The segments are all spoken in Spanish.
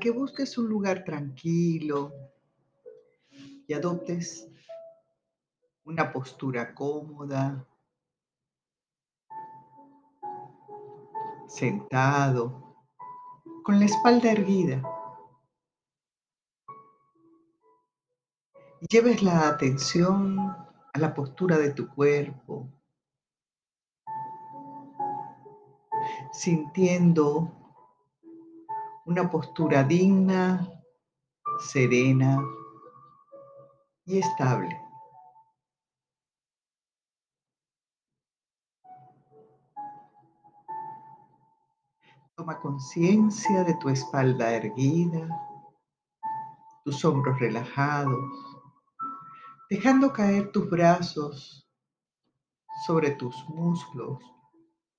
Que busques un lugar tranquilo y adoptes una postura cómoda, sentado, con la espalda erguida. Lleves la atención a la postura de tu cuerpo, sintiendo una postura digna, serena y estable. Toma conciencia de tu espalda erguida, tus hombros relajados, dejando caer tus brazos sobre tus muslos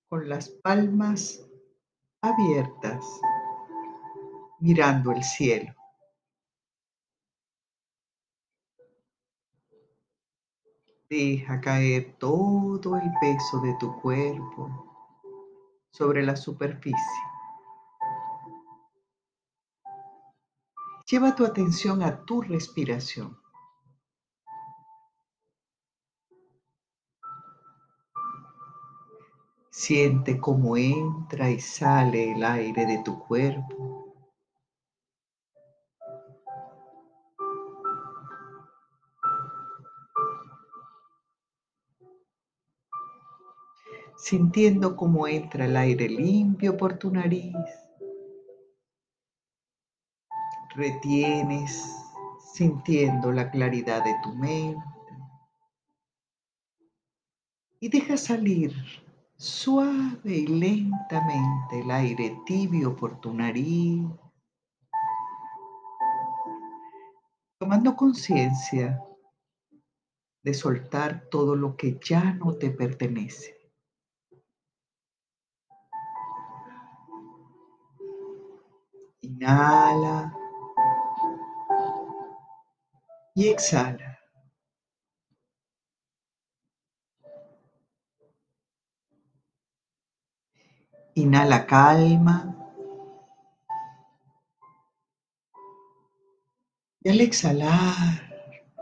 con las palmas abiertas mirando el cielo. Deja caer todo el peso de tu cuerpo sobre la superficie. Lleva tu atención a tu respiración. Siente cómo entra y sale el aire de tu cuerpo sintiendo cómo entra el aire limpio por tu nariz. Retienes sintiendo la claridad de tu mente. Y deja salir suave y lentamente el aire tibio por tu nariz. Tomando conciencia de soltar todo lo que ya no te pertenece. Inhala. Y exhala. Inhala calma. Y al exhalar,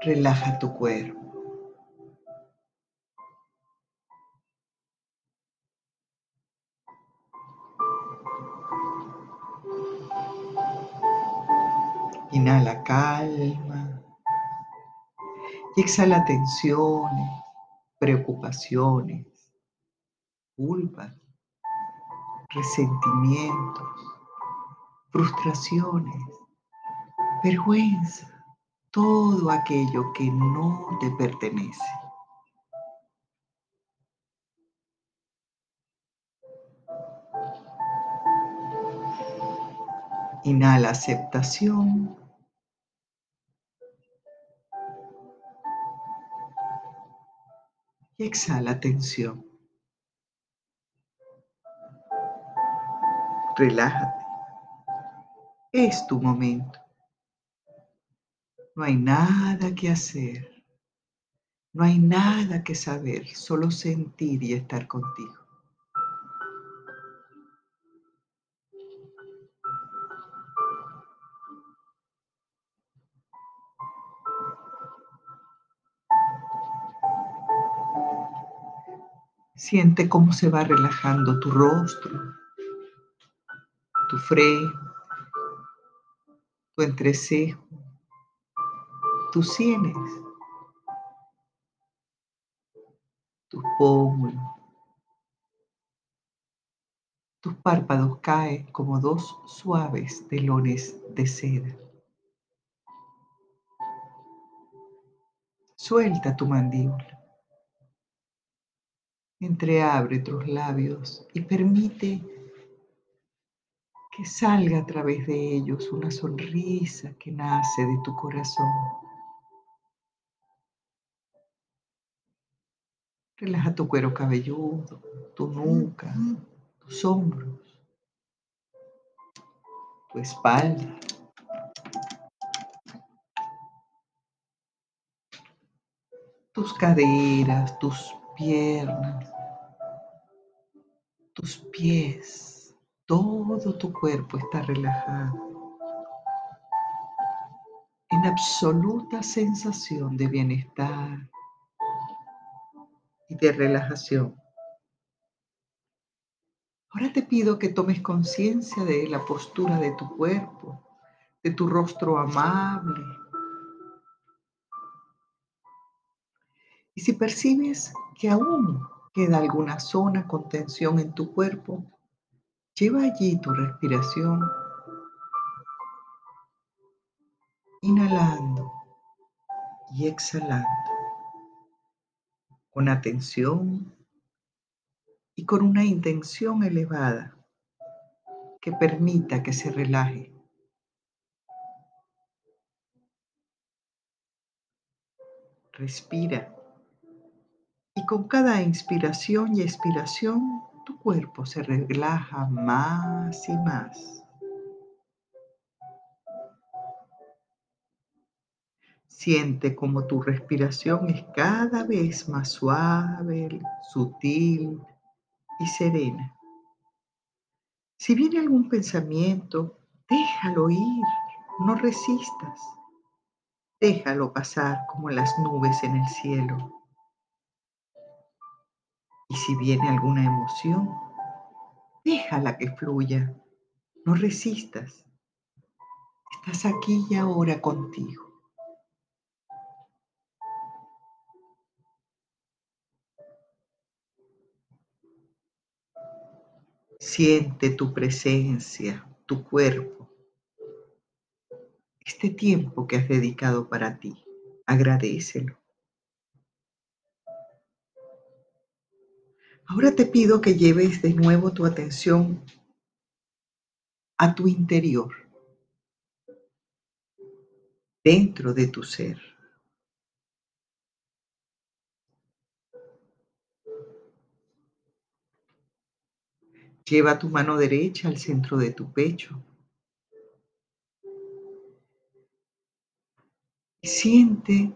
relaja tu cuerpo. Y exhala tensiones, preocupaciones, culpas, resentimientos, frustraciones, vergüenza, todo aquello que no te pertenece. Inhala aceptación. Y exhala tensión. Relájate. Es tu momento. No hay nada que hacer. No hay nada que saber, solo sentir y estar contigo. Siente cómo se va relajando tu rostro, tu frente, tu entrecejo, tus sienes, tus pómulos. Tus párpados caen como dos suaves telones de seda. Suelta tu mandíbula. Entreabre tus labios y permite que salga a través de ellos una sonrisa que nace de tu corazón. Relaja tu cuero cabelludo, tu nuca, tus hombros, tu espalda. Tus caderas, tus piernas, tus pies, todo tu cuerpo está relajado en absoluta sensación de bienestar y de relajación. Ahora te pido que tomes conciencia de la postura de tu cuerpo, de tu rostro amable. Y si percibes que aún queda alguna zona con tensión en tu cuerpo, lleva allí tu respiración, inhalando y exhalando, con atención y con una intención elevada que permita que se relaje. Respira y con cada inspiración y expiración tu cuerpo se relaja más y más. Siente como tu respiración es cada vez más suave, sutil y serena. Si viene algún pensamiento, déjalo ir, no resistas. Déjalo pasar como las nubes en el cielo. Si viene alguna emoción, déjala que fluya, no resistas. Estás aquí y ahora contigo. Siente tu presencia, tu cuerpo, este tiempo que has dedicado para ti. Agradecelo. Ahora te pido que lleves de nuevo tu atención a tu interior, dentro de tu ser. Lleva tu mano derecha al centro de tu pecho. Y siente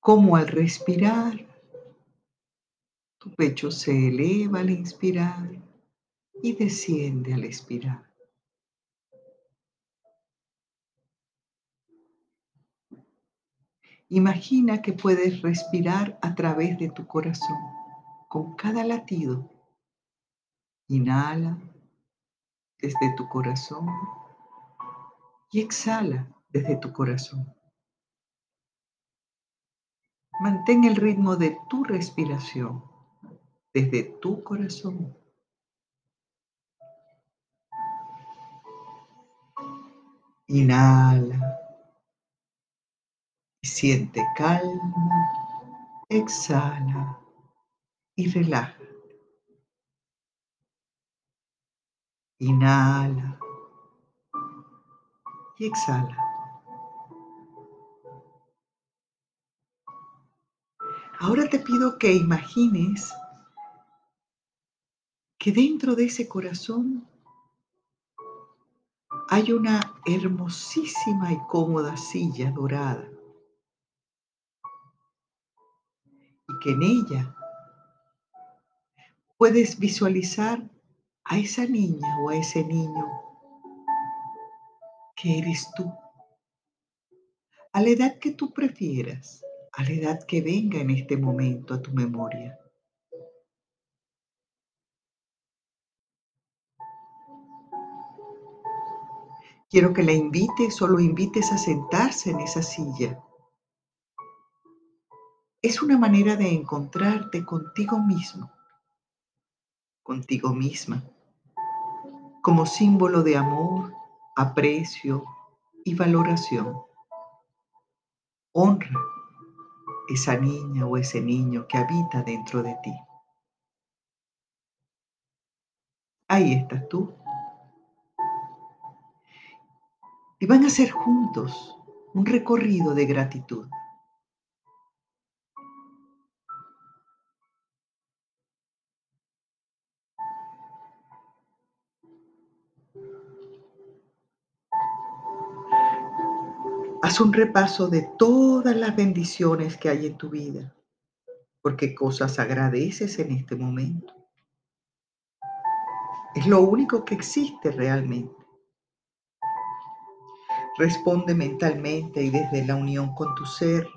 cómo al respirar tu pecho se eleva al inspirar y desciende al expirar. Imagina que puedes respirar a través de tu corazón con cada latido Inhala desde tu corazón y exhala desde tu corazón. Mantén el ritmo de tu respiración desde tu corazón. Inhala y siente calma. Exhala y relaja. Inhala y exhala. Ahora te pido que imagines que dentro de ese corazón hay una hermosísima y cómoda silla dorada y que en ella puedes visualizar a esa niña o a ese niño que eres tú, a la edad que tú prefieras, a la edad que venga en este momento a tu memoria. Quiero que la invites o lo invites a sentarse en esa silla. Es una manera de encontrarte contigo mismo, contigo misma como símbolo de amor, aprecio y valoración. Honra esa niña o ese niño que habita dentro de ti. Ahí estás tú. Y van a hacer juntos un recorrido de gratitud. Haz un repaso de todas las bendiciones que hay en tu vida, porque cosas agradeces en este momento. Es lo único que existe realmente. Responde mentalmente y desde la unión con tu ser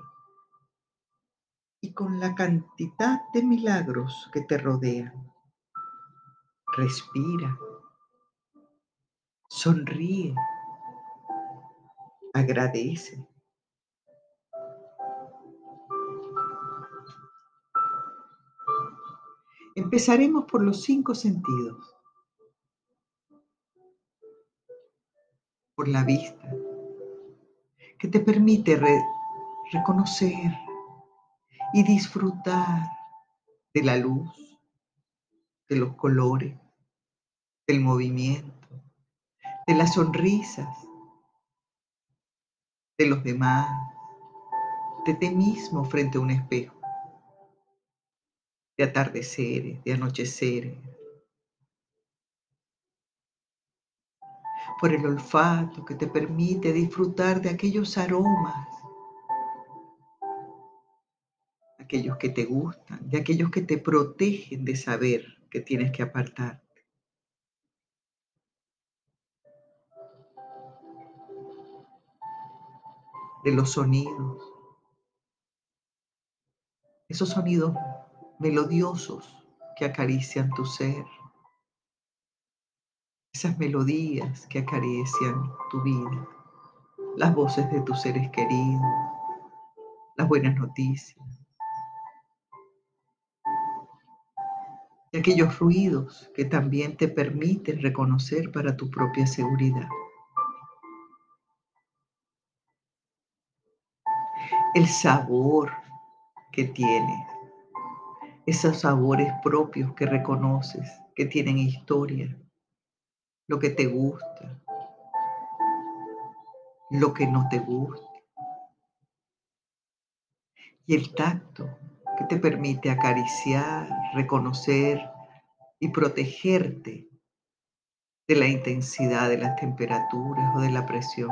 y con la cantidad de milagros que te rodean. Respira. Sonríe. Agradece. Empezaremos por los cinco sentidos. Por la vista, que te permite reconocer y disfrutar de la luz, de los colores, del movimiento, de las sonrisas, de los demás, de ti mismo frente a un espejo, de atardeceres, de anocheceres, por el olfato que te permite disfrutar de aquellos aromas aquellos que te gustan, de aquellos que te protegen de saber que tienes que apartarte. De los sonidos, esos sonidos melodiosos que acarician tu ser, esas melodías que acarician tu vida, las voces de tus seres queridos, las buenas noticias, de aquellos ruidos que también te permiten reconocer para tu propia seguridad. El sabor que tienes, esos sabores propios que reconoces, que tienen historia, lo que te gusta, lo que no te gusta. Y el tacto, te permite acariciar, reconocer y protegerte de la intensidad de las temperaturas o de la presión,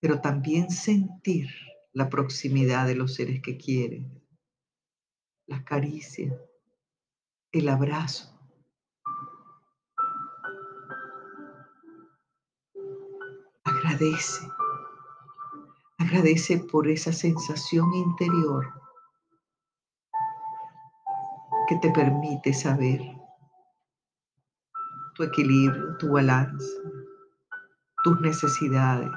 pero también sentir la proximidad de los seres que quieres, las caricias, el abrazo. Agradece, agradece por esa sensación interior que te permite saber tu equilibrio, tu balance, tus necesidades,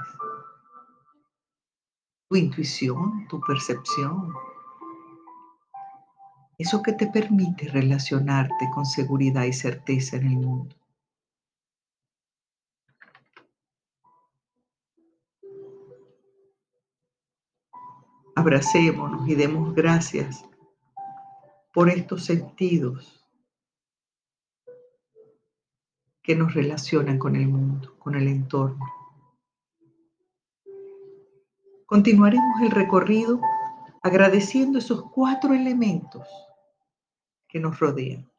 tu intuición, tu percepción. Eso que te permite relacionarte con seguridad y certeza en el mundo. Abracémonos y demos gracias por estos sentidos que nos relacionan con el mundo, con el entorno. Continuaremos el recorrido agradeciendo esos cuatro elementos que nos rodean.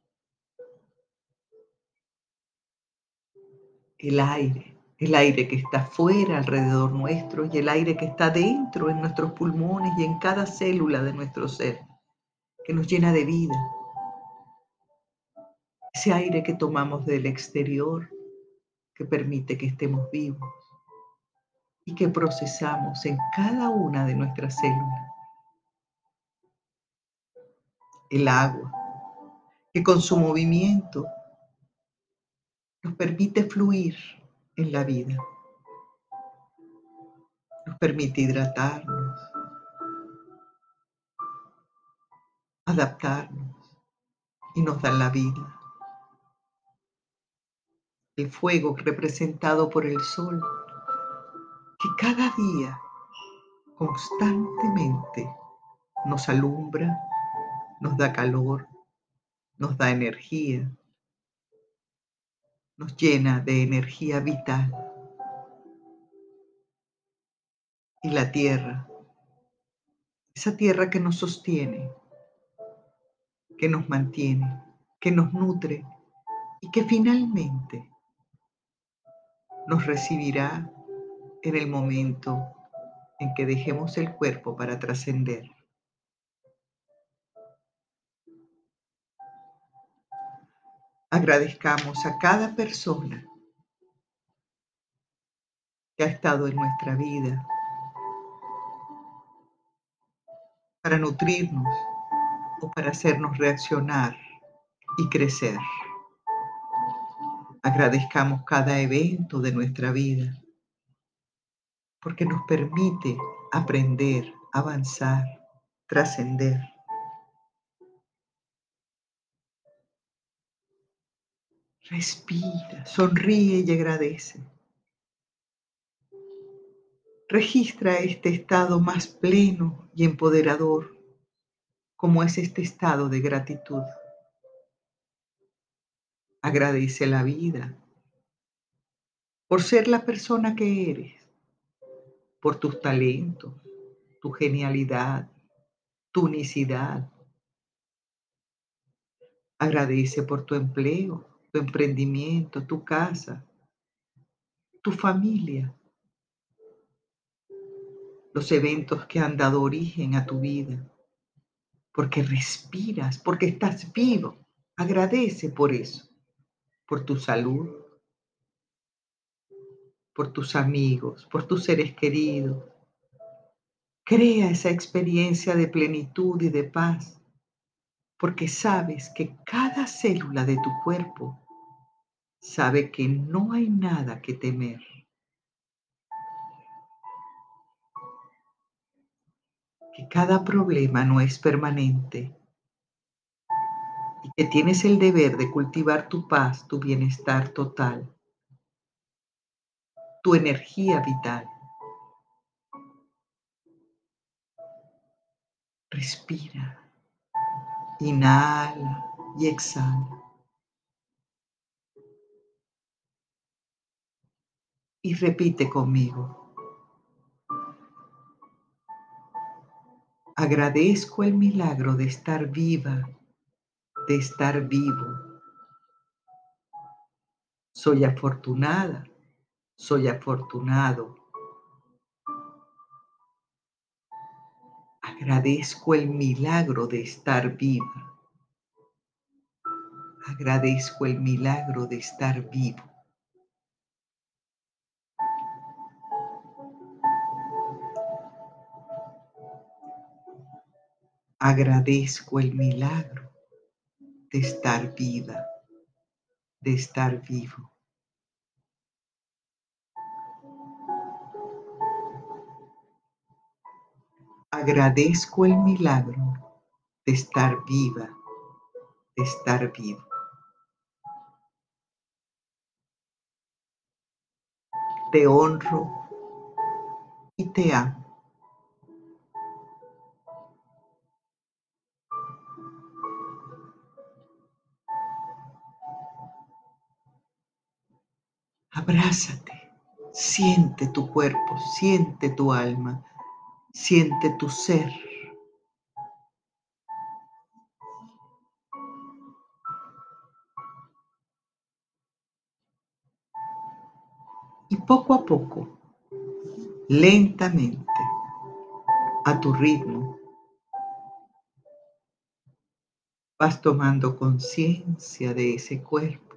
El aire, el aire que está fuera alrededor nuestro y el aire que está dentro en nuestros pulmones y en cada célula de nuestro ser que nos llena de vida. Ese aire que tomamos del exterior que permite que estemos vivos y que procesamos en cada una de nuestras células. El agua, que con su movimiento nos permite fluir en la vida, nos permite hidratarnos, adaptarnos y nos dan la vida. El fuego representado por el sol, que cada día constantemente nos alumbra, nos da calor, nos da energía, nos llena de energía vital. Y la tierra, esa tierra que nos sostiene, que nos mantiene, que nos nutre y que finalmente nos recibirá en el momento en que dejemos el cuerpo para trascender. Agradezcamos a cada persona que ha estado en nuestra vida para nutrirnos o para hacernos reaccionar y crecer. Agradezcamos cada evento de nuestra vida porque nos permite aprender, avanzar, trascender. Respira, sonríe y agradece. Registra este estado más pleno y empoderador, como es este estado de gratitud. Agradece la vida por ser la persona que eres, por tus talentos, tu genialidad, tu unicidad. Agradece por tu empleo, tu emprendimiento, tu casa, tu familia, los eventos que han dado origen a tu vida, porque respiras, porque estás vivo. Agradece por eso por tu salud, por tus amigos, por tus seres queridos. Crea esa experiencia de plenitud y de paz, porque sabes que cada célula de tu cuerpo sabe que no hay nada que temer. Que cada problema no es permanente y que tienes el deber de cultivar tu paz, tu bienestar total, tu energía vital. Respira, inhala y exhala. Y repite conmigo. Agradezco el milagro de estar viva de estar vivo. Soy afortunada, soy afortunado. Agradezco el milagro de estar viva. Agradezco el milagro de estar vivo. Agradezco el milagro de estar viva, de estar vivo. Agradezco el milagro de estar viva, de estar vivo. Te honro y te amo. Abrázate, siente tu cuerpo, siente tu alma, siente tu ser. Y poco a poco, lentamente, a tu ritmo, vas tomando conciencia de ese cuerpo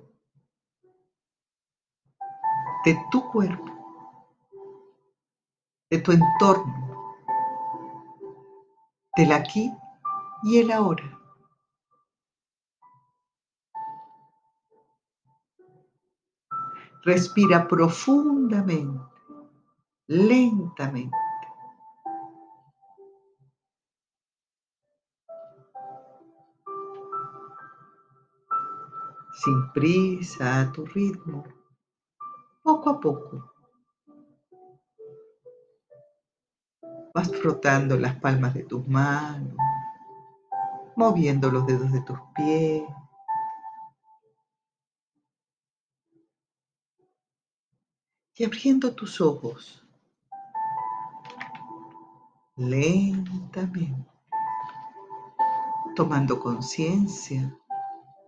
de tu cuerpo, de tu entorno, del aquí y el ahora. Respira profundamente, lentamente. Sin prisa, a tu ritmo poco a poco. Vas frotando las palmas de tus manos, moviendo los dedos de tus pies. Y abriendo tus ojos lentamente, tomando conciencia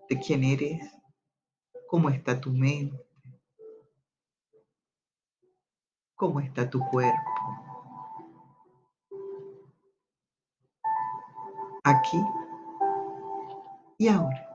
de quién eres, cómo está tu mente ¿Cómo está tu cuerpo? Aquí y ahora.